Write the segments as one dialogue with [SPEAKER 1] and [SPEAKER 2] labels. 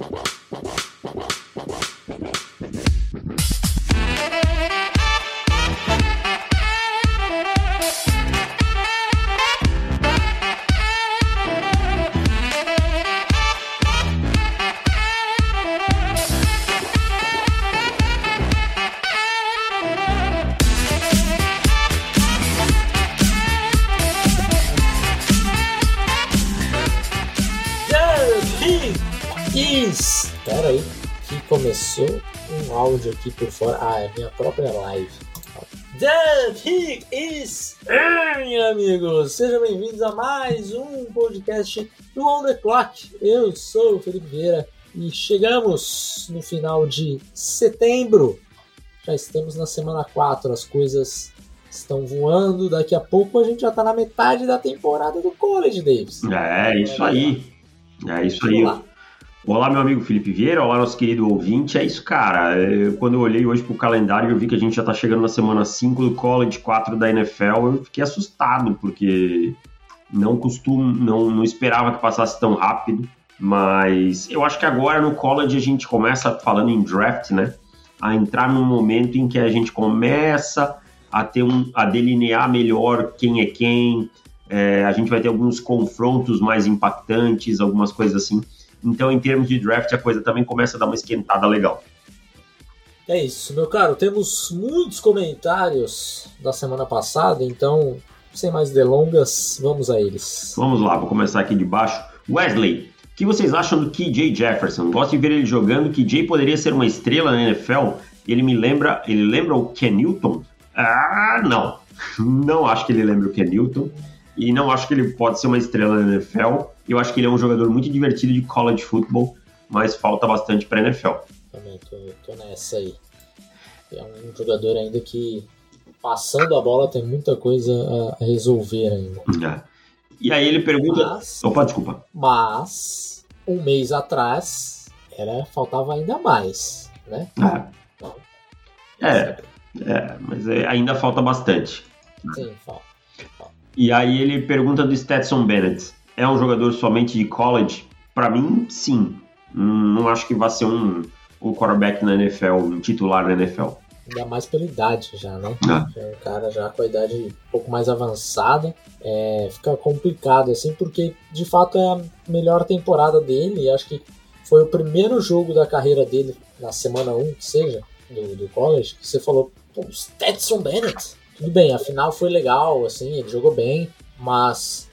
[SPEAKER 1] Wow. Áudio aqui por fora. Ah, é minha própria live. The Pig is in, amigos! Sejam bem-vindos a mais um podcast do On The Clock. Eu sou o Felipe Vieira e chegamos no final de setembro. Já estamos na semana 4, as coisas estão voando. Daqui a pouco a gente já está na metade da temporada do College, Davis.
[SPEAKER 2] É, isso aí. É isso aí. Olá, meu amigo Felipe Vieira, olá, nosso querido ouvinte. É isso, cara. Eu, quando eu olhei hoje pro calendário, eu vi que a gente já tá chegando na semana 5 do College, 4 da NFL. Eu fiquei assustado, porque não costumo, não, não esperava que passasse tão rápido. Mas eu acho que agora no college a gente começa, falando em draft, né? A entrar num momento em que a gente começa a ter um, a delinear melhor quem é quem. É, a gente vai ter alguns confrontos mais impactantes, algumas coisas assim. Então, em termos de draft, a coisa também começa a dar uma esquentada legal.
[SPEAKER 1] É isso, meu caro. Temos muitos comentários da semana passada, então, sem mais delongas, vamos a eles.
[SPEAKER 2] Vamos lá, vou começar aqui de baixo. Wesley, o que vocês acham do KJ Jefferson? Gosto de ver ele jogando. KJ poderia ser uma estrela na NFL. Ele me lembra, ele lembra o Ken Newton? Ah, não. Não acho que ele lembra o Ken Newton. E não acho que ele pode ser uma estrela na NFL. Eu acho que ele é um jogador muito divertido de college football, mas falta bastante para NFL.
[SPEAKER 1] Também tô, tô nessa aí. É um jogador ainda que, passando a bola, tem muita coisa a resolver ainda.
[SPEAKER 2] É. E aí ele pergunta.
[SPEAKER 1] Mas,
[SPEAKER 2] Opa, desculpa.
[SPEAKER 1] mas um mês atrás era faltava ainda mais, né?
[SPEAKER 2] Ah,
[SPEAKER 1] Então,
[SPEAKER 2] é, é, mas é, ainda falta bastante.
[SPEAKER 1] sim, falta.
[SPEAKER 2] E aí ele pergunta do Stetson Bennett. É um jogador somente de college? Para mim, sim. Hum, Não acho que vai ser um, um quarterback na NFL, um titular na NFL.
[SPEAKER 1] Ainda mais pela idade já, né?
[SPEAKER 2] Ah.
[SPEAKER 1] Já é um cara já com a idade um pouco mais avançada. É, fica complicado, assim, porque de fato é a melhor temporada dele. E acho que foi o primeiro jogo da carreira dele na semana 1, que seja, do, do college, que você falou, pô, Stetson Bennett. Tudo bem, a final foi legal, assim, ele jogou bem, mas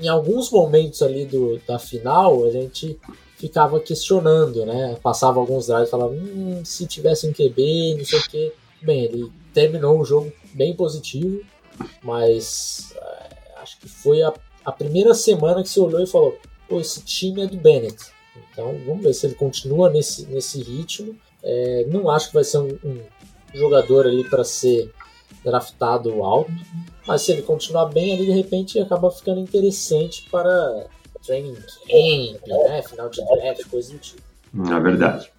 [SPEAKER 1] em, alguns momentos ali do, da final a gente ficava questionando, né? Passava alguns drives e falava, hum, se tivesse um QB, não sei o quê. Bem, ele terminou o jogo bem positivo, mas é, acho que foi a, a primeira semana que você olhou e falou, pô, esse time é do Bennett. Então vamos ver se ele continua nesse, nesse ritmo. É, não acho que vai ser um, um jogador ali para ser draftado alto, mas se ele continuar bem ali, de repente acaba ficando interessante para training camp, né? Final de draft, coisa do tipo.
[SPEAKER 2] Na verdade.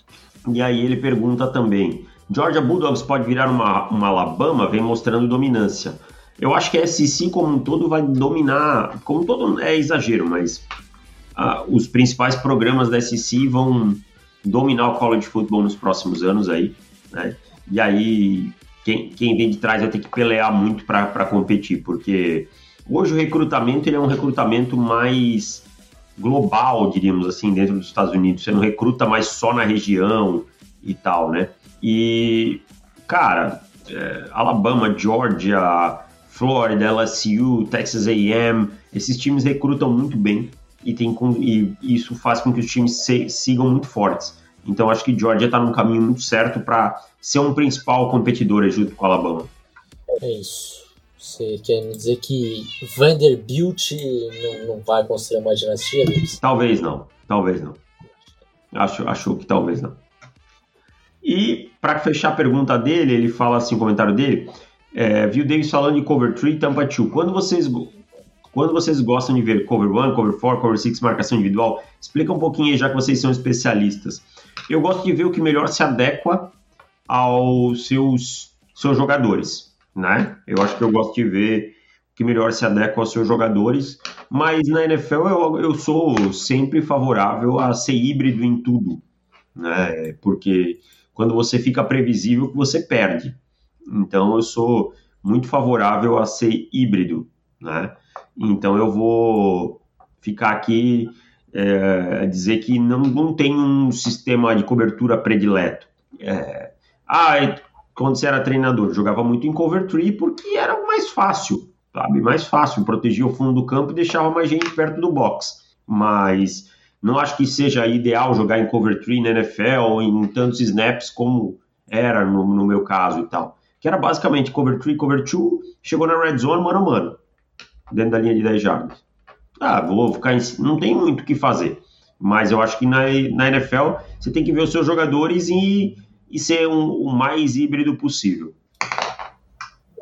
[SPEAKER 2] E aí ele pergunta também: Georgia Bulldogs pode virar uma, uma Alabama? Vem mostrando dominância. Eu acho que a SEC como um todo vai dominar, como um todo é exagero, mas ah, os principais programas da SEC vão dominar o college football nos próximos anos aí, né? E aí quem, quem vem de trás vai ter que pelear muito para competir, porque hoje o recrutamento ele é um recrutamento mais global, diríamos assim, dentro dos Estados Unidos. Você não recruta mais só na região e tal, né? E, cara, é, Alabama, Georgia, Florida, LSU, Texas A&M, esses times recrutam muito bem e, tem, e isso faz com que os times se- sigam muito fortes. Então acho que Georgia está num caminho muito certo para ser um principal competidor junto com a Alabama.
[SPEAKER 1] É isso. Você quer me dizer que Vanderbilt não, não vai construir uma dinastia, Luiz?
[SPEAKER 2] Talvez não, talvez não. Acho, acho que talvez não. E para fechar a pergunta dele, ele fala assim, o comentário dele, é, viu o Davis falando de cover 3 e tampa 2. Quando vocês, quando vocês gostam de ver cover 1, cover 4, cover 6, marcação individual, explica um pouquinho aí, já que vocês são especialistas. Eu gosto de ver o que melhor se adequa aos seus, seus jogadores, né? Eu acho que eu gosto de ver que melhor se adequa aos seus jogadores, mas na NFL eu, eu sou sempre favorável a ser híbrido em tudo, né? Porque quando você fica previsível, você perde. Então eu sou muito favorável a ser híbrido, né? Então eu vou ficar aqui é, dizer que não, não tem um sistema de cobertura predileto. É, ah, quando você era treinador, jogava muito em cover tree porque era mais fácil sabe? Mais fácil, protegia o fundo do campo e deixava mais gente perto do box. Mas não acho que seja ideal jogar em cover 3 na NFL ou em tantos snaps como era no, no meu caso e tal. Que era basicamente cover 3, cover 2, chegou na red zone mano a mano, dentro da linha de 10 jardas. Ah, vou ficar em, não tem muito o que fazer. Mas eu acho que na, na NFL você tem que ver os seus jogadores e, e ser um, o mais híbrido possível.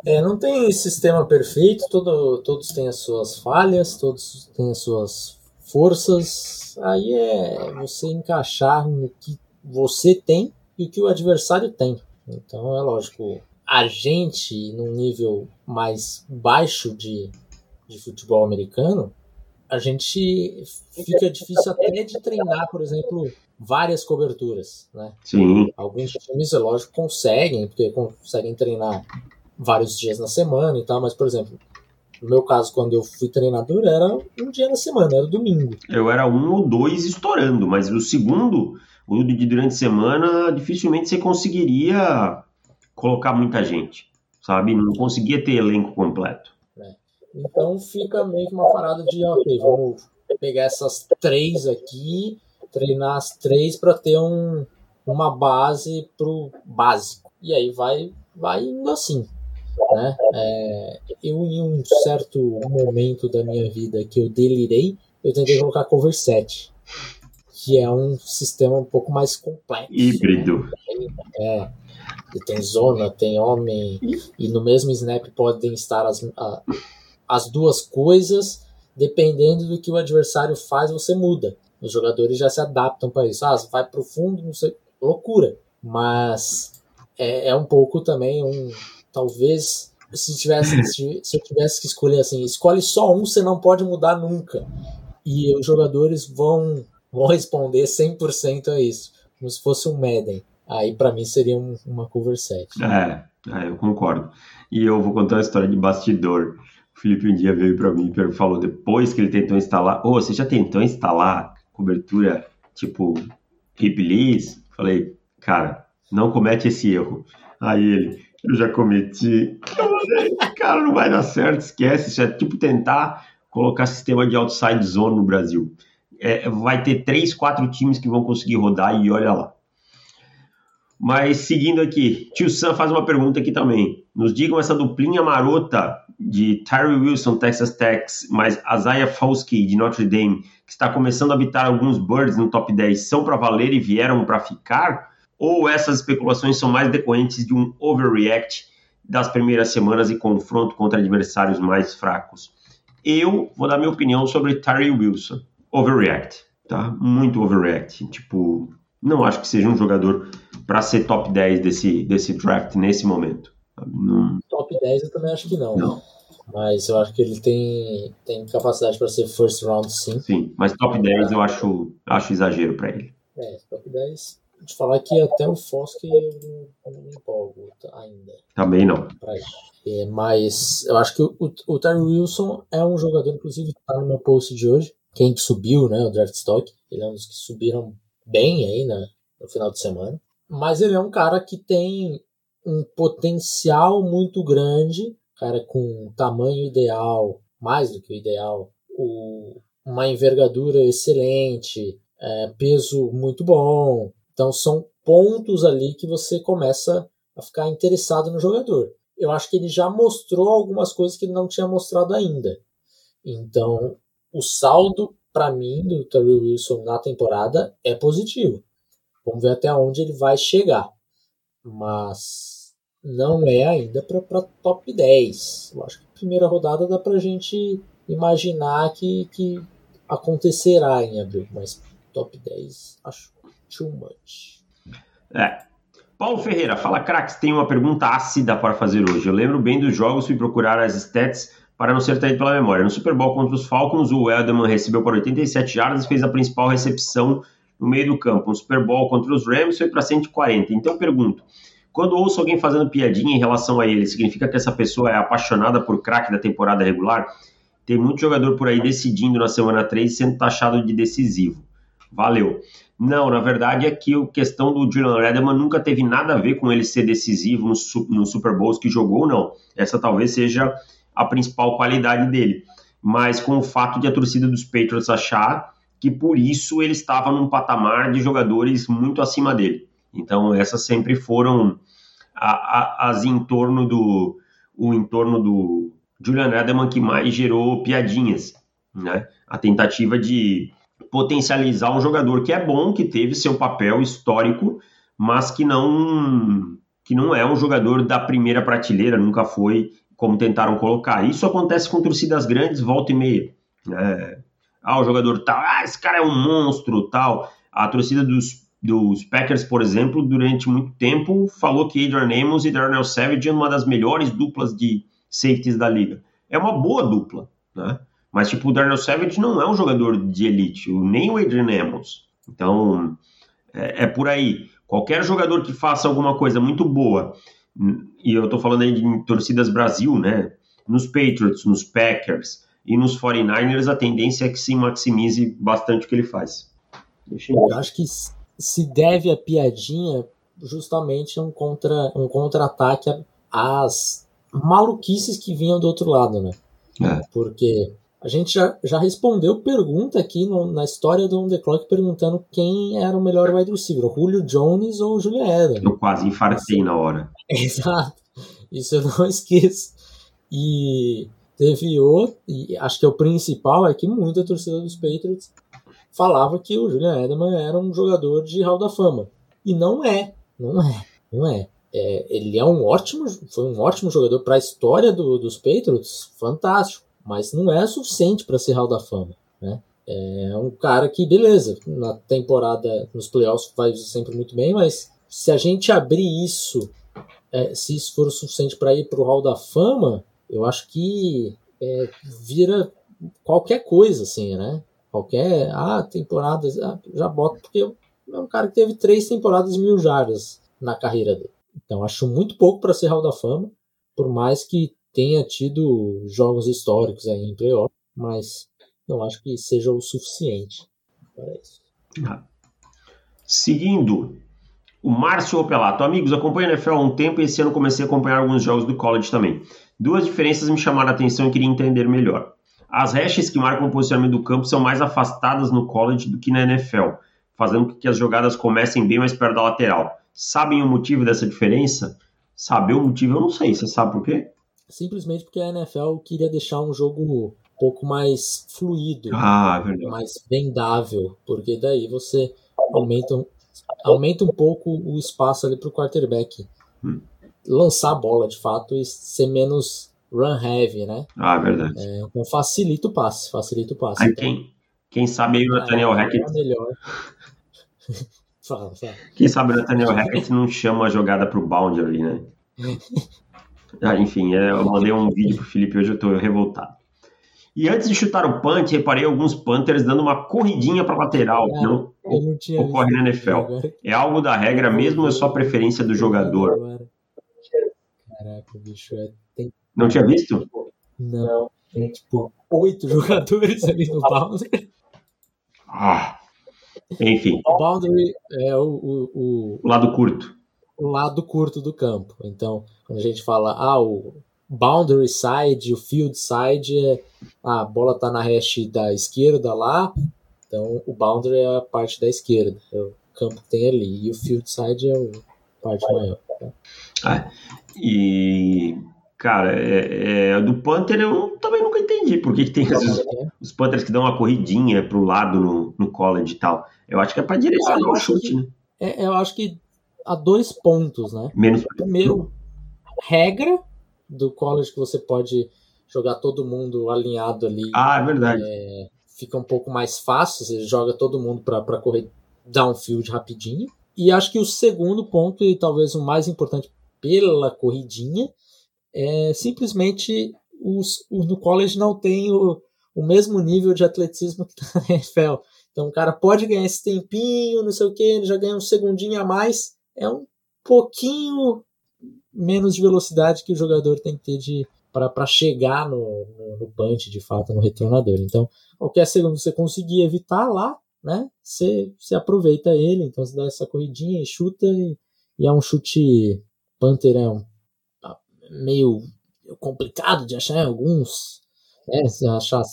[SPEAKER 1] É, não tem sistema perfeito, todo, todos têm as suas falhas, todos têm as suas forças. Aí é você encaixar no que você tem e o que o adversário tem. Então é lógico, a gente, num nível mais baixo de, de futebol americano, a gente fica difícil até de treinar, por exemplo, várias coberturas, né?
[SPEAKER 2] Sim.
[SPEAKER 1] Alguns times, é lógico, conseguem, porque conseguem treinar vários dias na semana e tal, mas, por exemplo, no meu caso, quando eu fui treinador, era um dia na semana, era domingo.
[SPEAKER 2] Eu era um ou dois estourando, mas o segundo, o de durante a semana, dificilmente você conseguiria colocar muita gente, sabe? Não conseguia ter elenco completo.
[SPEAKER 1] Então fica meio que uma parada de, ok, vamos pegar essas três aqui, treinar as três para ter um, uma base pro básico. E aí vai, vai indo assim. Né? É, eu, em um certo momento da minha vida que eu delirei, eu tentei colocar cover 7, que é um sistema um pouco mais complexo.
[SPEAKER 2] Híbrido.
[SPEAKER 1] Né? É. Tem zona, tem homem, e no mesmo snap podem estar as, a, as duas coisas, dependendo do que o adversário faz, você muda. Os jogadores já se adaptam para isso. Ah, vai pro fundo, não sei, loucura. Mas é, é um pouco também um, talvez se tivesse se eu tivesse que escolher assim, escolhe só um, você não pode mudar nunca. E os jogadores vão vão responder 100% a isso, como se fosse um Madden. Aí para mim seria um, uma cover set.
[SPEAKER 2] É, é, eu concordo. E eu vou contar uma história de bastidor. O Felipe um dia veio para mim e falou depois que ele tentou instalar, ô, oh, você já tentou instalar cobertura tipo Hip Falei, cara, não comete esse erro. Aí ele, eu já cometi. cara, não vai dar certo, esquece. Isso é tipo tentar colocar sistema de outside zone no Brasil. É, vai ter três, quatro times que vão conseguir rodar e olha lá. Mas seguindo aqui, tio Sam faz uma pergunta aqui também. Nos digam essa duplinha marota de Tyree Wilson, Texas Tech, mais Isaiah Fosky, de Notre Dame, que está começando a habitar alguns birds no top 10, são para valer e vieram para ficar? ou essas especulações são mais decorrentes de um overreact das primeiras semanas e confronto contra adversários mais fracos? Eu vou dar minha opinião sobre Tyree Wilson. Overreact, tá? Muito overreact. Tipo, não acho que seja um jogador para ser top 10 desse, desse draft nesse momento.
[SPEAKER 1] Não... Top 10 eu também acho que não. Não. Mas eu acho que ele tem, tem capacidade para ser first round, sim.
[SPEAKER 2] Sim, mas top 10 eu acho, acho exagero para ele.
[SPEAKER 1] É, top 10 de falar que até o Fosk eu não, me empolgo ainda.
[SPEAKER 2] Também não.
[SPEAKER 1] É, mas eu acho que o, o Terry Wilson é um jogador, inclusive está no meu post de hoje. Quem que subiu, né? O draft stock. Ele é um dos que subiram bem aí né, no final de semana. Mas ele é um cara que tem um potencial muito grande, cara com tamanho ideal, mais do que o ideal, o, uma envergadura excelente, é, peso muito bom, então são pontos ali que você começa a ficar interessado no jogador. Eu acho que ele já mostrou algumas coisas que ele não tinha mostrado ainda. Então, o saldo para mim do Terry Wilson na temporada é positivo. Vamos ver até onde ele vai chegar. Mas não é ainda para top 10. Eu acho que primeira rodada dá para a gente imaginar que, que acontecerá em abril, mas top 10 acho too much.
[SPEAKER 2] É. Paulo Ferreira, fala craques, tem uma pergunta ácida para fazer hoje. Eu lembro bem dos jogos, fui procurar as stats para não ser traído pela memória. No Super Bowl contra os Falcons, o Edelman recebeu por 87 jardas e fez a principal recepção no meio do campo. No Super Bowl contra os Rams foi para 140. Então pergunto, quando ouço alguém fazendo piadinha em relação a ele, significa que essa pessoa é apaixonada por craque da temporada regular? Tem muito jogador por aí decidindo na semana 3 sendo taxado de decisivo. Valeu. Não, na verdade é que a questão do Julian Edelman nunca teve nada a ver com ele ser decisivo no, Super Bowls que jogou, não. Essa talvez seja a principal qualidade dele. Mas com o fato de a torcida dos Patriots achar que por isso ele estava num patamar de jogadores muito acima dele. Então essas sempre foram a, a, as em torno do o entorno do Julian Edelman que mais gerou piadinhas, né? A tentativa de potencializar um jogador que é bom, que teve seu papel histórico, mas que não que não é um jogador da primeira prateleira, nunca foi como tentaram colocar. Isso acontece com torcidas grandes, volta e meia. É, ah, o jogador tal, ah, esse cara é um monstro, tal. A torcida dos dos Packers, por exemplo, durante muito tempo falou que Adrian Amos e Darnell Savage eram uma das melhores duplas de safeties da liga. É uma boa dupla, né? Mas, tipo, o Darnell Savage não é um jogador de elite, nem o Adrian Amos. Então, é, é por aí. Qualquer jogador que faça alguma coisa muito boa, e eu tô falando aí de torcidas Brasil, né? Nos Patriots, nos Packers e nos 49ers, a tendência é que se maximize bastante o que ele faz.
[SPEAKER 1] Eu acho que se deve a piadinha justamente um contra um contra-ataque às maluquices que vinham do outro lado, né? É. Porque a gente já, já respondeu pergunta aqui no, na história do On The Clock perguntando quem era o melhor wide receiver, Julio Jones ou Julian Edelman.
[SPEAKER 2] Eu quase infartei na hora.
[SPEAKER 1] Exato. Isso eu não esqueço. E teve outro, e acho que é o principal, é que muita torcida dos Patriots falava que o Julian Edelman era um jogador de Hall da Fama. E não é, não é, não é. é ele é um ótimo, foi um ótimo jogador para a história do, dos Patriots, fantástico, mas não é suficiente para ser Hall da Fama, né? É um cara que, beleza, na temporada, nos playoffs vai sempre muito bem, mas se a gente abrir isso, é, se isso for o suficiente para ir para o Hall da Fama, eu acho que é, vira qualquer coisa, assim, né? Qualquer ah, temporada, ah, já boto, porque é um cara que teve três temporadas mil jardas na carreira dele. Então acho muito pouco para ser Hall da Fama, por mais que tenha tido jogos históricos aí em playoff, mas não acho que seja o suficiente para isso. Ah.
[SPEAKER 2] Seguindo, o Márcio Opelato. Amigos, acompanho a NFL há um tempo e esse ano comecei a acompanhar alguns jogos do college também. Duas diferenças me chamaram a atenção e queria entender melhor. As hashes que marcam o posicionamento do campo são mais afastadas no college do que na NFL, fazendo com que as jogadas comecem bem mais perto da lateral. Sabem o motivo dessa diferença? Saber o motivo eu não sei. Você sabe por quê?
[SPEAKER 1] Simplesmente porque a NFL queria deixar um jogo um pouco mais fluido,
[SPEAKER 2] ah, é
[SPEAKER 1] mais vendável, porque daí você aumenta, aumenta um pouco o espaço ali para o quarterback hum. lançar a bola de fato e ser menos run heavy, né?
[SPEAKER 2] Ah, verdade.
[SPEAKER 1] É, então facilita o passe, facilita o passe.
[SPEAKER 2] Aí
[SPEAKER 1] então,
[SPEAKER 2] quem, quem sabe aí o Nathaniel é, Hackett. É melhor.
[SPEAKER 1] fala, fala.
[SPEAKER 2] Quem sabe o Nathaniel Hackett não chama a jogada pro boundary, né? ah, enfim, é, eu mandei um vídeo pro Felipe hoje, eu tô revoltado. E antes de chutar o punt, reparei alguns Panthers dando uma corridinha para lateral, que não, não ocorre na NFL. É algo da regra mesmo ou é só preferência do jogador?
[SPEAKER 1] Caraca, bicho, é, tem
[SPEAKER 2] não tinha visto?
[SPEAKER 1] Não. Tem tipo oito jogadores ali no Boundary.
[SPEAKER 2] Ah. Enfim.
[SPEAKER 1] O Boundary é o, o, o,
[SPEAKER 2] o lado curto.
[SPEAKER 1] O lado curto do campo. Então, quando a gente fala, ah, o boundary side, o field side é ah, a bola tá na hash da esquerda lá, então o boundary é a parte da esquerda, é o campo que tem ali, e o field side é a parte maior. Tá?
[SPEAKER 2] Ah, e Cara, é, é, do Panther eu também nunca entendi por que, que tem os, os Panthers que dão uma corridinha pro lado no, no college e tal. Eu acho que é para direcionar o chute,
[SPEAKER 1] que,
[SPEAKER 2] né?
[SPEAKER 1] É, eu acho que há dois pontos, né?
[SPEAKER 2] Menos
[SPEAKER 1] Primeiro, regra do college que você pode jogar todo mundo alinhado ali.
[SPEAKER 2] Ah, é verdade.
[SPEAKER 1] É, fica um pouco mais fácil, você joga todo mundo para correr downfield rapidinho. E acho que o segundo ponto, e talvez o mais importante pela corridinha, é simplesmente os, no college não tem o, o mesmo nível de atleticismo que tá na NFL. Então o cara pode ganhar esse tempinho, não sei o que, ele já ganha um segundinho a mais. É um pouquinho menos de velocidade que o jogador tem que ter de para chegar no, no, no, punch, de fato, no retornador. Então, qualquer segundo você conseguir evitar lá, né? Você, você aproveita ele, então você dá essa corridinha e chuta, e, e é um chute Panther é meio complicado de achar em alguns, né? Você achar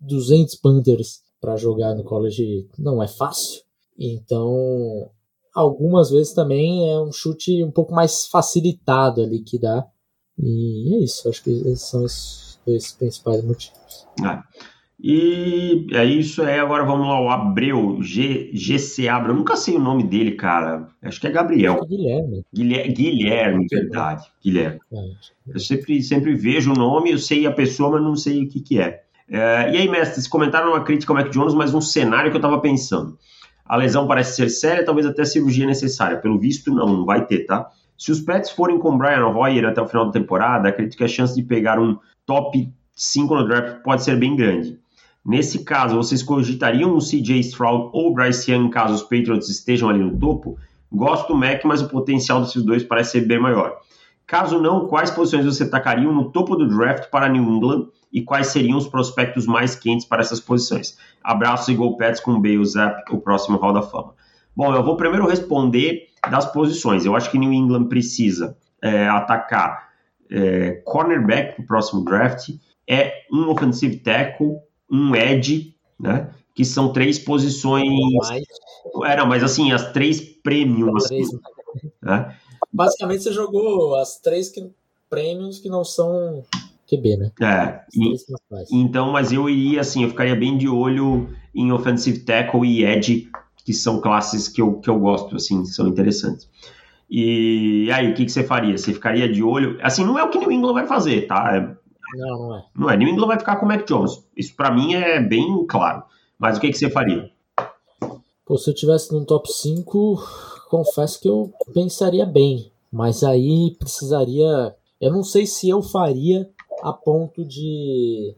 [SPEAKER 1] 200 Panthers para jogar no college não é fácil. Então, algumas vezes também é um chute um pouco mais facilitado ali que dá. E é isso, acho que esses são os dois principais motivos.
[SPEAKER 2] Ah. E é isso aí, agora vamos lá, o Abreu, G, GC Abreu, eu nunca sei o nome dele, cara. Acho que é Gabriel.
[SPEAKER 1] É Guilherme.
[SPEAKER 2] Guilherme, Guilherme, verdade. Guilherme. É. Eu sempre, sempre vejo o nome, eu sei a pessoa, mas não sei o que, que é. é e aí, mestre, é uma crítica ao Mac Jones, mas um cenário que eu tava pensando. A lesão parece ser séria, talvez até cirurgia necessária. Pelo visto, não, não vai ter, tá? Se os Pets forem com Brian Hoyer até o final da temporada, acredito que a chance de pegar um top 5 no draft pode ser bem grande. Nesse caso, vocês cogitariam um CJ Stroud ou Bryce Young caso os Patriots estejam ali no topo? Gosto do Mac, mas o potencial desses dois parece ser bem maior. Caso não, quais posições você tacariam no topo do draft para New England e quais seriam os prospectos mais quentes para essas posições? Abraço e Go Pets com Bale Zap, o próximo Hall da Fama. Bom, eu vou primeiro responder das posições. Eu acho que New England precisa é, atacar é, cornerback para o próximo draft, é um offensive tackle, um edge, né? Que são três posições. Era, mas assim, as três premiums. Três.
[SPEAKER 1] Né? Basicamente, você jogou as três que, premiums que não são QB, né?
[SPEAKER 2] É. E, então, mas eu iria assim, eu ficaria bem de olho em offensive tackle e edge, que são classes que eu, que eu gosto, assim, são interessantes. E aí, o que, que você faria? Você ficaria de olho? Assim, não é o que New England vai fazer, tá?
[SPEAKER 1] Não, não é.
[SPEAKER 2] Não é. New England vai ficar com o Mac Jones. Isso para mim é bem claro. Mas o que, que você faria?
[SPEAKER 1] Pô, se eu tivesse no top 5, confesso que eu pensaria bem. Mas aí precisaria. Eu não sei se eu faria a ponto de.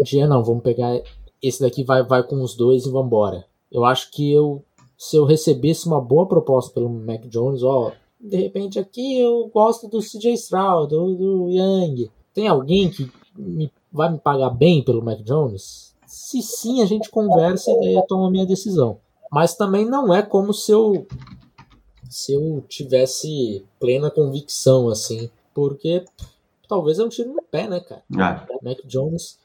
[SPEAKER 1] de não, vamos pegar. Esse daqui vai, vai com os dois e vambora. Eu acho que eu. Se eu recebesse uma boa proposta pelo Mac Jones, ó, de repente aqui eu gosto do CJ Stroud, do, do Young. Tem alguém que me, vai me pagar bem pelo Mac Jones? Se sim, a gente conversa e daí eu tomo a minha decisão. Mas também não é como se eu se eu tivesse plena convicção assim, porque talvez é um tiro no pé, né, cara? Ah. Mac Jones,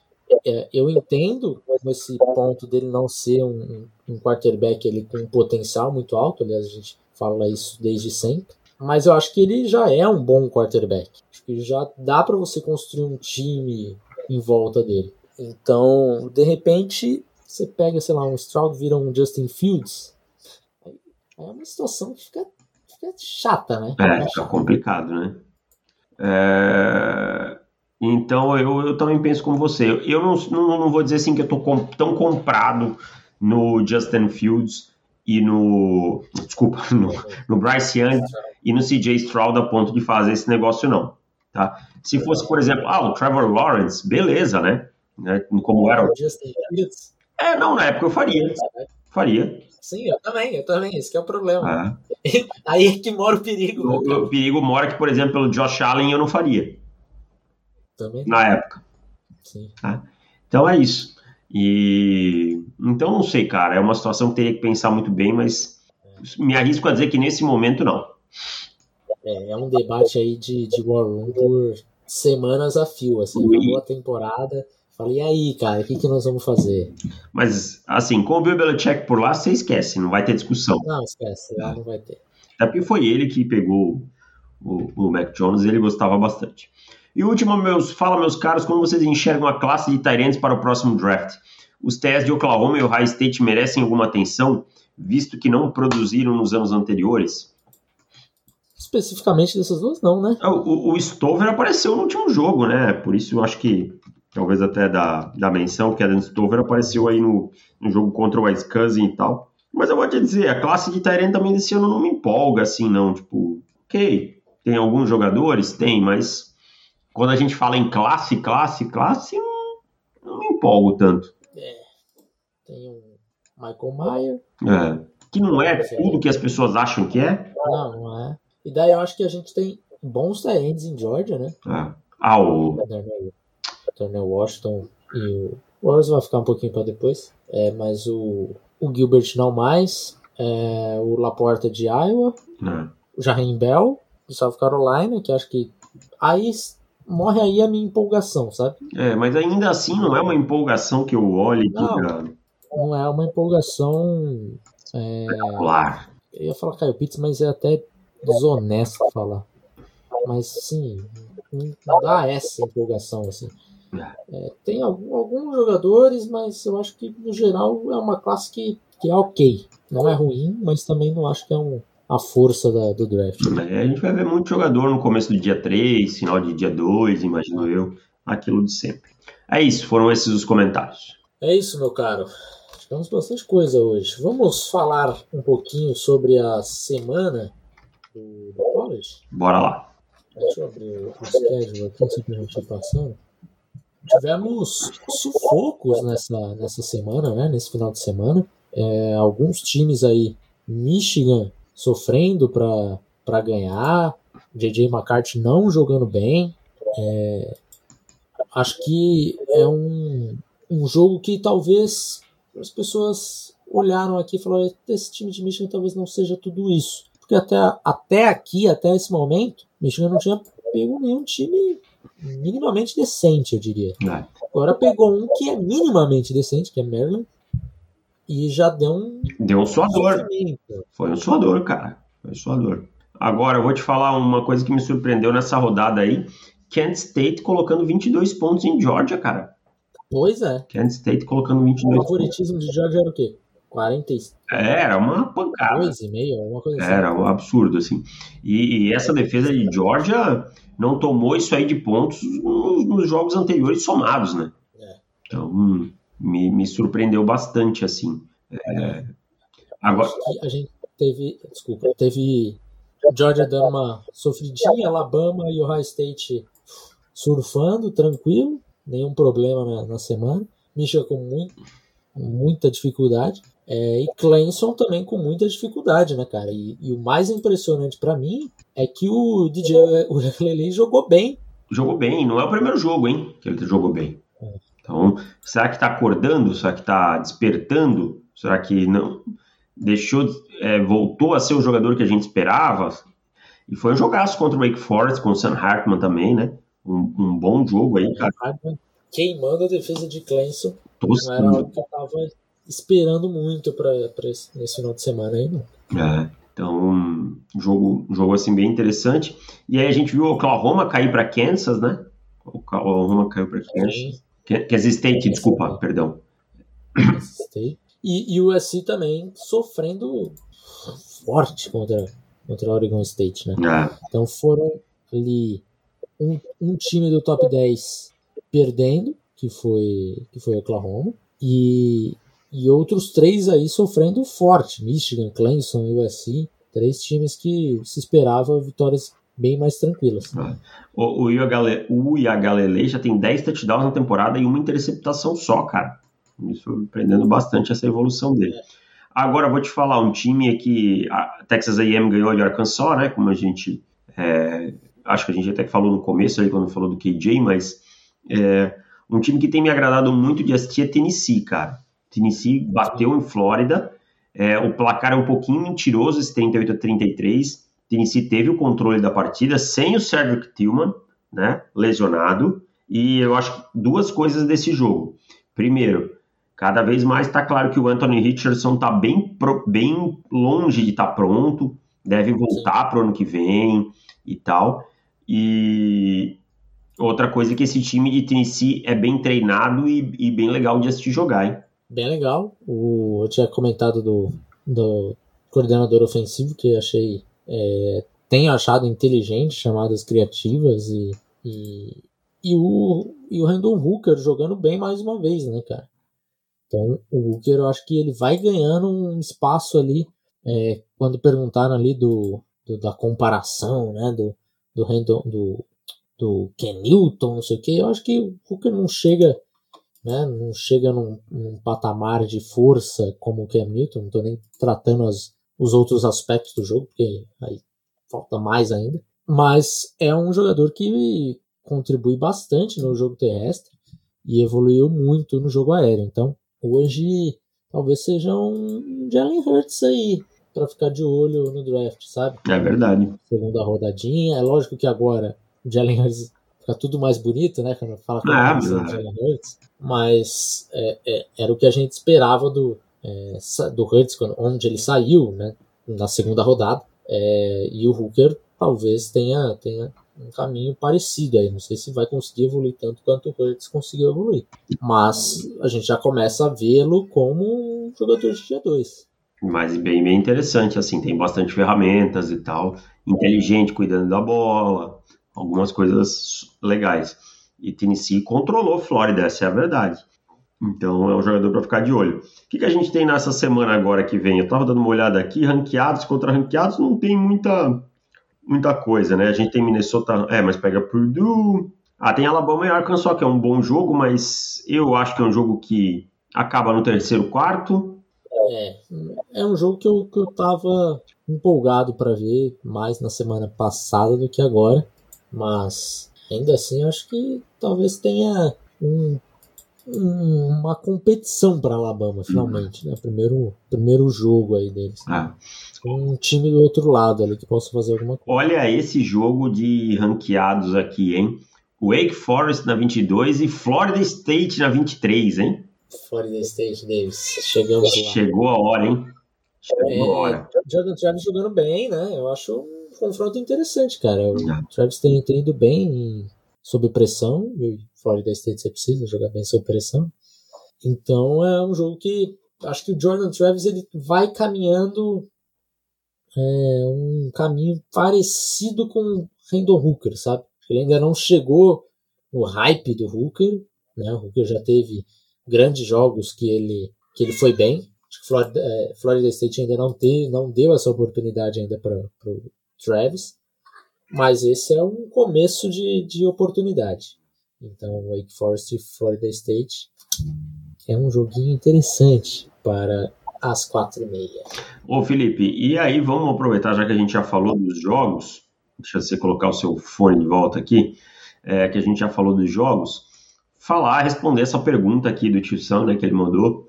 [SPEAKER 1] é, eu entendo esse ponto dele não ser um, um quarterback ele com um potencial muito alto, aliás, a gente fala isso desde sempre, mas eu acho que ele já é um bom quarterback. Acho que já dá para você construir um time em volta dele. Então, de repente, você pega, sei lá, um Stroud vira um Justin Fields, é uma situação que fica, fica chata, né?
[SPEAKER 2] É, fica complicado, né? É... Então eu, eu também penso como você. Eu não, não, não vou dizer assim que eu tô com, tão comprado no Justin Fields e no. Desculpa, no, no Bryce Young e no CJ Stroud a ponto de fazer esse negócio, não. Tá? Se fosse, por exemplo, ah, o Trevor Lawrence, beleza, né? né? Como era? É, não, na época eu faria. Faria.
[SPEAKER 1] Sim, eu também, eu também, esse é o problema. É. Aí é que mora o perigo.
[SPEAKER 2] O, o, perigo mora que, por exemplo, pelo Josh Allen eu não faria.
[SPEAKER 1] Também.
[SPEAKER 2] Na época.
[SPEAKER 1] Sim.
[SPEAKER 2] Tá? Então é isso. E então não sei, cara, é uma situação que teria que pensar muito bem, mas me arrisco a dizer que nesse momento não.
[SPEAKER 1] É, é um debate aí de, de War Room por semanas a fio, assim, acabou a temporada, Falei, e aí, cara, o que, que nós vamos fazer?
[SPEAKER 2] Mas, assim, com o Bill Belichick por lá, você esquece, não vai ter discussão.
[SPEAKER 1] Não, esquece, lá não vai ter.
[SPEAKER 2] Até porque foi ele que pegou o, o Mac Jones e ele gostava bastante. E último, meus, fala, meus caros, como vocês enxergam a classe de Tyrants para o próximo draft? Os TS de Oklahoma e Ohio State merecem alguma atenção, visto que não produziram nos anos anteriores?
[SPEAKER 1] Especificamente dessas duas, não, né?
[SPEAKER 2] O, o, o Stover apareceu no último jogo, né? Por isso eu acho que talvez até da, da menção, que a Dan Stover apareceu aí no, no jogo contra o Wisconsin e tal. Mas eu vou te dizer, a classe de Tyrant também desse ano não me empolga assim, não. Tipo, ok, tem alguns jogadores? Tem, mas quando a gente fala em classe, classe, classe, não, me empolgo tanto.
[SPEAKER 1] É. Tem um Michael Mayer.
[SPEAKER 2] É. Que não é tudo que as pessoas acham que é.
[SPEAKER 1] Não, não é. E daí eu acho que a gente tem bons tight em Georgia, né?
[SPEAKER 2] É. Ah, o.
[SPEAKER 1] Darnell Washington e o Warriors vai ficar um pouquinho para depois. É, mas o, o Gilbert não mais. É, o Laporta de Iowa.
[SPEAKER 2] É.
[SPEAKER 1] O Jarim Bell de South Carolina, que acho que aí morre aí a minha empolgação, sabe?
[SPEAKER 2] É, mas ainda assim não é uma empolgação que eu olhe
[SPEAKER 1] não, não é uma empolgação é... Eu ia falar Caio Pitts, mas é até desonesto falar. Mas sim, não dá essa empolgação assim. É, tem algum, alguns jogadores, mas eu acho que no geral é uma classe que, que é ok. Não é ruim, mas também não acho que é um, a força da, do draft.
[SPEAKER 2] É, a gente vai ver muito jogador no começo do dia 3, final de dia 2, imagino eu, aquilo de sempre. É isso, foram esses os comentários.
[SPEAKER 1] É isso, meu caro. Tivemos bastante coisa hoje. Vamos falar um pouquinho sobre a semana do, do college?
[SPEAKER 2] Bora lá.
[SPEAKER 1] Deixa eu abrir o schedule aqui, simplesmente passando. Tivemos sufocos nessa, nessa semana, né? Nesse final de semana. É, alguns times aí, Michigan sofrendo para ganhar, JJ McCarthy não jogando bem. É, acho que é um, um jogo que talvez as pessoas olharam aqui e falaram: esse time de Michigan talvez não seja tudo isso. Porque até, até aqui, até esse momento, Michigan não tinha pego nenhum time minimamente decente, eu diria.
[SPEAKER 2] Não.
[SPEAKER 1] Agora pegou um que é minimamente decente, que é Maryland, e já deu um.
[SPEAKER 2] Deu um suador. Foi um suador, cara. Foi um suador. Agora, eu vou te falar uma coisa que me surpreendeu nessa rodada aí. Kent State colocando 22 pontos em Georgia, cara.
[SPEAKER 1] Pois é.
[SPEAKER 2] Kent State colocando 22
[SPEAKER 1] pontos. O favoritismo de Georgia era o quê? 40
[SPEAKER 2] é, Era uma pancada.
[SPEAKER 1] 2,5, alguma coisa
[SPEAKER 2] assim. Era um absurdo, assim. E, e, essa defesa de Georgia não tomou isso aí de pontos nos, nos jogos anteriores somados, né?
[SPEAKER 1] É.
[SPEAKER 2] Então, hum, me, me surpreendeu bastante, assim. É, agora...
[SPEAKER 1] A gente teve, desculpa, teve Georgia dando uma sofridinha, Alabama e Ohio State surfando, tranquilo, nenhum problema na, na semana. Michigan com muito, muita dificuldade. É, e Clemson também com muita dificuldade, né, cara? E, e o mais impressionante para mim é que o DJ Ureklele jogou bem.
[SPEAKER 2] Jogou bem, não é o primeiro jogo, hein, que ele jogou bem. Então, será que está acordando? Será que está despertando? Será que não deixou, é, voltou a ser o jogador que a gente esperava? E foi um jogaço contra o Wake Forest, com o Sam Hartman também, né? Um, um bom jogo aí, cara.
[SPEAKER 1] Queimando a defesa de Clemson. Não era algo que eu tava esperando muito para esse, esse final de semana aí, não.
[SPEAKER 2] É. Então, um jogo, um jogo assim bem interessante. E aí a gente viu o Oklahoma cair para Kansas, né? O Oklahoma caiu para Kansas. Kansas State, desculpa, perdão.
[SPEAKER 1] E, e o USC também sofrendo forte contra, contra Oregon State, né?
[SPEAKER 2] É.
[SPEAKER 1] Então foram ali um, um time do top 10 perdendo, que foi, que foi Oklahoma, e, e outros três aí sofrendo forte, Michigan, Clemson e USC, três times que se esperava vitórias bem mais tranquilas.
[SPEAKER 2] Ah. O, o Iagalele já tem 10 touchdowns na temporada e uma interceptação só, cara. Me surpreendendo bastante essa evolução dele. Agora vou te falar, um time que a Texas A&M ganhou de Arkansas, né? Como a gente, é, acho que a gente até falou no começo aí quando falou do KJ, mas é, um time que tem me agradado muito de assistir é Tennessee, cara. Tennessee bateu em Flórida, é, o placar é um pouquinho mentiroso, esse 38 a 33. Tennessee teve o controle da partida sem o Cedric Tillman, né, lesionado. E eu acho duas coisas desse jogo. Primeiro, cada vez mais está claro que o Anthony Richardson está bem, bem longe de estar tá pronto, deve voltar para o ano que vem e tal. E outra coisa é que esse time de Tennessee é bem treinado e, e bem legal de assistir jogar, hein?
[SPEAKER 1] Bem legal. O, eu tinha comentado do, do coordenador ofensivo que achei é, tenho achado inteligente, chamadas criativas e, e, e, o, e o Randall Hooker jogando bem mais uma vez, né, cara? Então o Hooker eu acho que ele vai ganhando um espaço ali. É, quando perguntaram ali do, do, da comparação, né, do, do Randall, do, do do Ken Newton, não sei o que. Eu acho que o Hooker não chega, né, não chega num, num patamar de força como o Ken Newton. Não estou nem tratando as, os outros aspectos do jogo, porque aí falta mais ainda. Mas é um jogador que contribui bastante no jogo terrestre e evoluiu muito no jogo aéreo. Então, hoje talvez seja um Jalen Hurts aí para ficar de olho no draft, sabe?
[SPEAKER 2] É verdade.
[SPEAKER 1] Segunda rodadinha. É lógico que agora o Jalen Hurts fica tudo mais bonito, né? Quando fala com
[SPEAKER 2] ah,
[SPEAKER 1] o Jalen Hurts. Mas é, é, era o que a gente esperava do, é, do quando, onde ele saiu, né? Na segunda rodada. É, e o Hooker talvez tenha, tenha um caminho parecido aí. Não sei se vai conseguir evoluir tanto quanto o Hurts conseguiu evoluir. Mas a gente já começa a vê-lo como um jogador de dia 2.
[SPEAKER 2] Mas bem, bem interessante, assim, tem bastante ferramentas e tal, inteligente, cuidando da bola, algumas coisas legais. E Tennessee controlou Flórida, essa é a verdade. Então é um jogador para ficar de olho. O que, que, a gente tem nessa semana agora que vem? Eu estava dando uma olhada aqui, ranqueados contra ranqueados, não tem muita muita coisa, né? A gente tem Minnesota, é, mas pega Purdue. Ah, tem Alabama e Arkansas, que é um bom jogo, mas eu acho que é um jogo que acaba no terceiro quarto.
[SPEAKER 1] É, é um jogo que eu, que eu tava empolgado para ver mais na semana passada do que agora, mas ainda assim eu acho que talvez tenha um, uma competição para Alabama finalmente, uhum. né? Primeiro, primeiro jogo aí deles.
[SPEAKER 2] Ah
[SPEAKER 1] um time do outro lado ali que possa fazer alguma coisa.
[SPEAKER 2] Olha esse jogo de ranqueados aqui, hein? Wake Forest na 22 e Florida State na 23, hein?
[SPEAKER 1] Florida State, Davis. Chegamos lá.
[SPEAKER 2] Chegou a hora, hein? Chegou é, a hora.
[SPEAKER 1] Jordan Travis jogando bem, né? Eu acho um confronto interessante, cara. O é. Travis tem, tem ido bem sob pressão. E Florida State você precisa jogar bem sob pressão. Então é um jogo que acho que o Jordan Travis ele vai caminhando é, um caminho parecido com o Randall Hooker, sabe? Ele ainda não chegou no hype do Hooker, né? O Hooker já teve grandes jogos que ele, que ele foi bem. Acho que Florida, é, Florida State ainda não, teve, não deu essa oportunidade ainda para o Travis, mas esse é um começo de, de oportunidade. Então, Wake Forest e Florida State é um joguinho interessante para às quatro e meia.
[SPEAKER 2] Ô Felipe, e aí vamos aproveitar, já que a gente já falou dos jogos, deixa você colocar o seu fone de volta aqui, é, que a gente já falou dos jogos, falar, responder essa pergunta aqui do tio Sam, né, que ele mandou,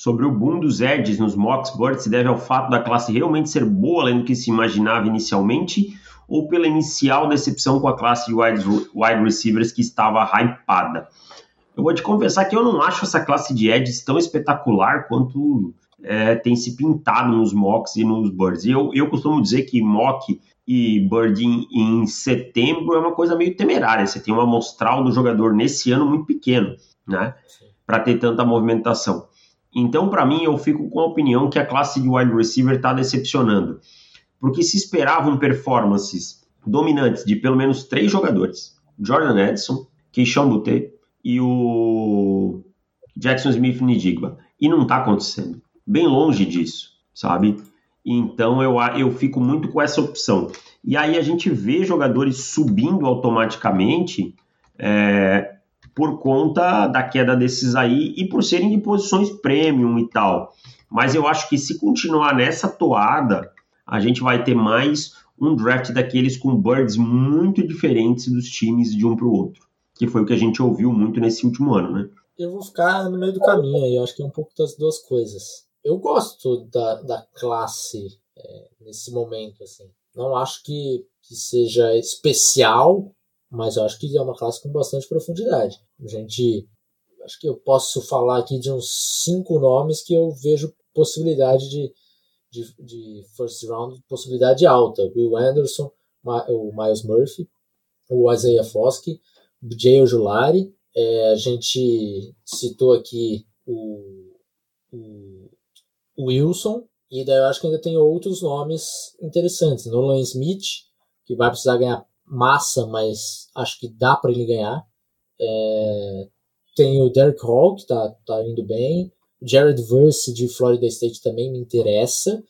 [SPEAKER 2] sobre o boom dos edges nos mocks bird se deve ao fato da classe realmente ser boa além do que se imaginava inicialmente, ou pela inicial decepção com a classe de wide, wide receivers que estava hypada. Eu vou te confessar que eu não acho essa classe de edges tão espetacular quanto é, tem se pintado nos mocks e nos birds. E eu, eu costumo dizer que mock e bird em, em, setembro é uma coisa meio temerária. Você tem um amostral do jogador nesse ano muito pequeno, né? Para ter tanta movimentação. Então, para mim, eu fico com a opinião que a classe de wide receiver está decepcionando. Porque se esperavam performances dominantes de pelo menos três jogadores: Jordan Edson, Keishon Butte e o Jackson Smith Nidigba. E não está acontecendo bem longe disso, sabe? Então eu, eu fico muito com essa opção. E aí a gente vê jogadores subindo automaticamente é, por conta da queda desses aí e por serem de posições premium e tal. Mas eu acho que se continuar nessa toada, a gente vai ter mais um draft daqueles com birds muito diferentes dos times de um para o outro. Que foi o que a gente ouviu muito nesse último ano, né?
[SPEAKER 1] Eu vou ficar no meio do caminho aí, eu acho que é um pouco das duas coisas eu gosto da, da classe é, nesse momento, assim. Não acho que, que seja especial, mas eu acho que é uma classe com bastante profundidade. A gente, acho que eu posso falar aqui de uns cinco nomes que eu vejo possibilidade de, de, de first round, possibilidade alta. Will Anderson, o Miles Murphy, o Isaiah Foskey, o Jay Ojulari. É, a gente citou aqui o, o Wilson, e daí eu acho que ainda tem outros nomes interessantes. Nolan Smith, que vai precisar ganhar massa, mas acho que dá para ele ganhar. É, tem o Derek Hall, que tá, tá indo bem. Jared Verse de Florida State também me interessa.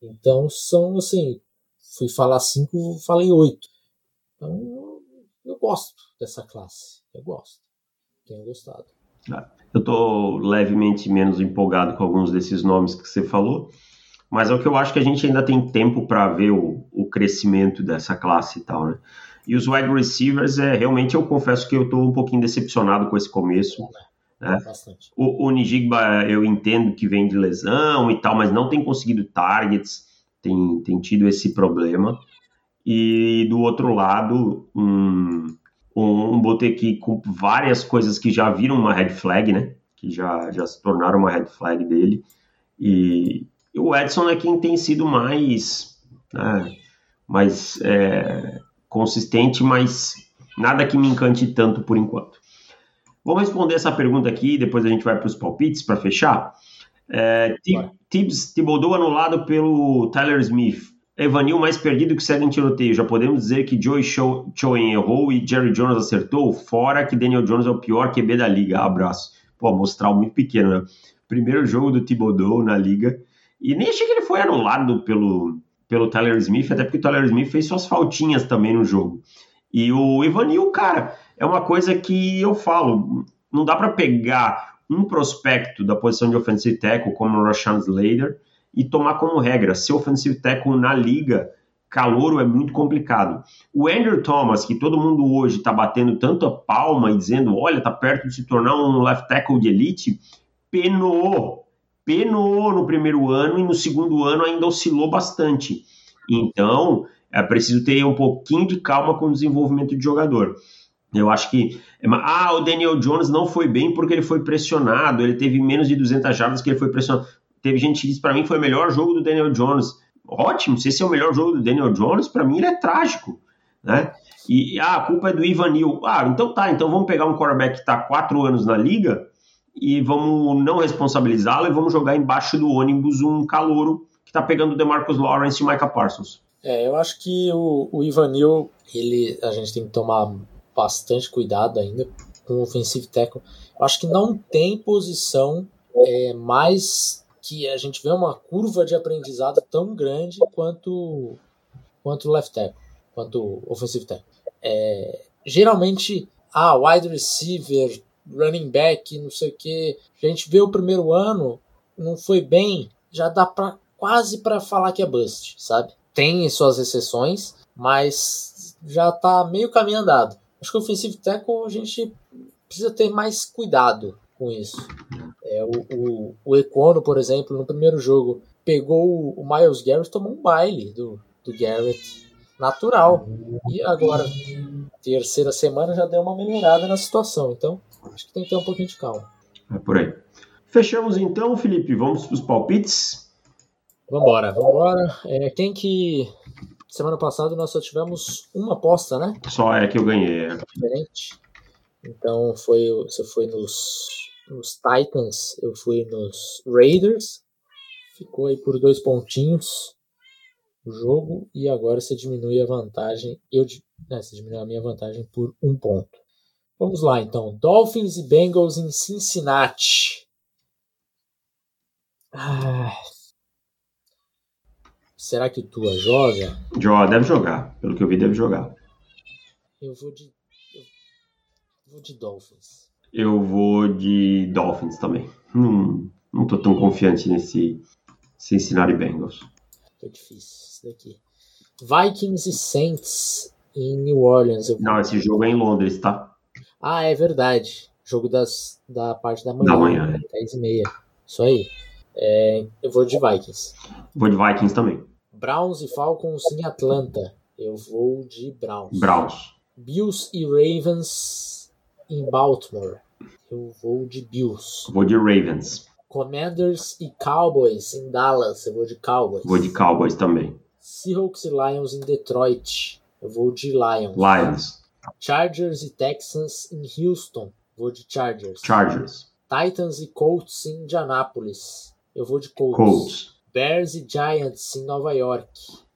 [SPEAKER 1] Então são assim, fui falar cinco, falei oito. Então eu gosto dessa classe. Eu gosto. Tenho gostado.
[SPEAKER 2] Ah, eu estou levemente menos empolgado com alguns desses nomes que você falou, mas é o que eu acho que a gente ainda tem tempo para ver o, o crescimento dessa classe e tal, né? E os wide receivers, é, realmente eu confesso que eu estou um pouquinho decepcionado com esse começo. Né? O, o Nijigba eu entendo que vem de lesão e tal, mas não tem conseguido targets, tem, tem tido esse problema. E do outro lado, um, um, um Boteki com várias coisas que já viram uma red flag, né? Que já, já se tornaram uma red flag dele. E, e o Edson é quem tem sido mais, né, mais é, consistente, mas nada que me encante tanto por enquanto. Vamos responder essa pergunta aqui, depois a gente vai para os palpites para fechar. É, Tibbs Thibodeau anulado pelo Tyler Smith. Evanil mais perdido que segue em tiroteio. Já podemos dizer que Joey Choen errou e Jerry Jones acertou? Fora que Daniel Jones é o pior QB da liga. Abraço. Pô, mostrar muito pequeno, né? Primeiro jogo do Thibodeau na liga. E nem achei que ele foi anulado pelo, pelo Tyler Smith, até porque o Tyler Smith fez suas faltinhas também no jogo. E o Evanil, cara, é uma coisa que eu falo, não dá para pegar um prospecto da posição de offensive tackle como o Rashawn Slater e tomar como regra, ser offensive tackle na liga, calouro é muito complicado. O Andrew Thomas, que todo mundo hoje está batendo tanto a palma e dizendo, olha, tá perto de se tornar um left tackle de elite, penou, penou no primeiro ano e no segundo ano ainda oscilou bastante. Então, é preciso ter um pouquinho de calma com o desenvolvimento de jogador. Eu acho que. Ah, o Daniel Jones não foi bem porque ele foi pressionado, ele teve menos de 200 jardas que ele foi pressionado. Teve gente que disse para mim foi o melhor jogo do Daniel Jones. Ótimo, se esse é o melhor jogo do Daniel Jones, para mim ele é trágico. Né? E ah, a culpa é do Ivan Neal. Ah, então tá, então vamos pegar um quarterback que está quatro anos na liga e vamos não responsabilizá-lo e vamos jogar embaixo do ônibus um calouro que está pegando o DeMarcus Lawrence e o Micah Parsons.
[SPEAKER 1] É, eu acho que o, o Ivanil, ele, a gente tem que tomar bastante cuidado ainda com o offensive tackle. Eu acho que não tem posição é, mais que a gente vê uma curva de aprendizado tão grande quanto quanto left tackle, quanto offensive tackle. É, geralmente, ah, wide receiver, running back, não sei o que, a gente vê o primeiro ano, não foi bem, já dá pra, quase para falar que é bust, sabe? Tem suas exceções, mas já tá meio caminho andado. Acho que o offensive tackle a gente precisa ter mais cuidado com isso. É, o, o, o Econo, por exemplo, no primeiro jogo, pegou o Miles Garrett, tomou um baile do, do Garrett natural. E agora, terceira semana, já deu uma melhorada na situação. Então, acho que tem que ter um pouquinho de calma.
[SPEAKER 2] É por aí. Fechamos então, Felipe. Vamos para os palpites?
[SPEAKER 1] Vambora, vambora. É, quem que Semana passada nós só tivemos uma aposta, né?
[SPEAKER 2] Só é que eu ganhei. É.
[SPEAKER 1] Diferente. Então foi, você foi nos, nos Titans, eu fui nos Raiders. Ficou aí por dois pontinhos o jogo e agora você diminui a vantagem. Eu né, você diminui a minha vantagem por um ponto. Vamos lá então. Dolphins e Bengals em Cincinnati. Ah, Será que o Tua joga?
[SPEAKER 2] Joga, deve jogar. Pelo que eu vi, deve jogar.
[SPEAKER 1] Eu vou de. Eu vou de Dolphins.
[SPEAKER 2] Eu vou de Dolphins também. Não, não tô tão confiante nesse Cincinnati Bengals.
[SPEAKER 1] Tô difícil isso daqui. Vikings e Saints em New Orleans.
[SPEAKER 2] Eu... Não, esse jogo é em Londres, tá?
[SPEAKER 1] Ah, é verdade. Jogo das, da parte da manhã. Da manhã, é. 10 e meia. Isso aí. É, eu vou de Vikings.
[SPEAKER 2] Vou de Vikings também.
[SPEAKER 1] Browns e Falcons em Atlanta. Eu vou de Browns.
[SPEAKER 2] Browns.
[SPEAKER 1] Bills e Ravens em Baltimore. Eu vou de Bills.
[SPEAKER 2] Vou de Ravens.
[SPEAKER 1] Commanders e Cowboys em Dallas. Eu vou de Cowboys.
[SPEAKER 2] Vou de Cowboys também.
[SPEAKER 1] Seahawks e Lions em Detroit. Eu vou de Lions.
[SPEAKER 2] Lions.
[SPEAKER 1] Chargers e Texans em Houston. Vou de Chargers.
[SPEAKER 2] Chargers.
[SPEAKER 1] Titans e Colts em Indianapolis. Eu vou de Colts.
[SPEAKER 2] Colts.
[SPEAKER 1] Bears e Giants em Nova York.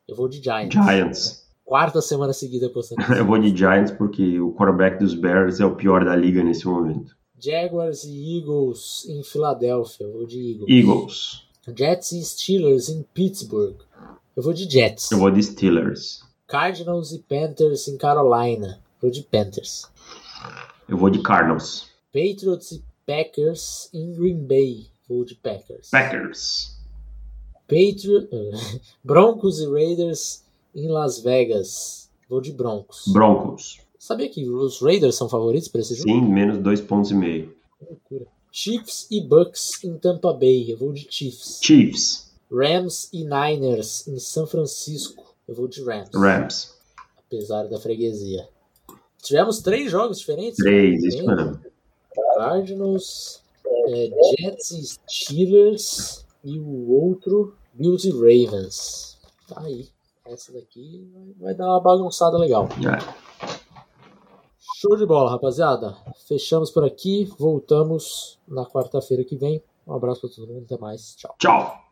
[SPEAKER 1] Eu vou de Giants.
[SPEAKER 2] Giants.
[SPEAKER 1] Quarta semana seguida apostando.
[SPEAKER 2] Eu vou de Giants porque o quarterback dos Bears é o pior da liga nesse momento.
[SPEAKER 1] Jaguars e Eagles em Filadélfia. Eu vou de Eagles.
[SPEAKER 2] Eagles.
[SPEAKER 1] Jets e Steelers em Pittsburgh. Eu vou de Jets.
[SPEAKER 2] Eu vou de Steelers.
[SPEAKER 1] Cardinals e Panthers em Carolina. Vou de Panthers.
[SPEAKER 2] Eu vou de Cardinals.
[SPEAKER 1] Patriots e Packers em Green Bay. Vou de Packers.
[SPEAKER 2] Packers.
[SPEAKER 1] Patriot... Broncos e Raiders em Las Vegas. Vou de Broncos.
[SPEAKER 2] Broncos.
[SPEAKER 1] Sabia que os Raiders são favoritos para esse jogo?
[SPEAKER 2] Sim, menos dois pontos e meio.
[SPEAKER 1] Loucura. Chiefs e Bucks em Tampa Bay. Eu vou de Chiefs.
[SPEAKER 2] Chiefs.
[SPEAKER 1] Rams e Niners em São Francisco. Eu vou de Rams.
[SPEAKER 2] Rams.
[SPEAKER 1] Apesar da freguesia. Tivemos três jogos diferentes.
[SPEAKER 2] Três, isso mesmo.
[SPEAKER 1] Cardinals, é, Jets e Steelers. E o outro, Bills e Ravens. Tá aí. Essa daqui vai dar uma bagunçada legal.
[SPEAKER 2] É.
[SPEAKER 1] Show de bola, rapaziada. Fechamos por aqui. Voltamos na quarta-feira que vem. Um abraço para todo mundo. Até mais. Tchau.
[SPEAKER 2] Tchau.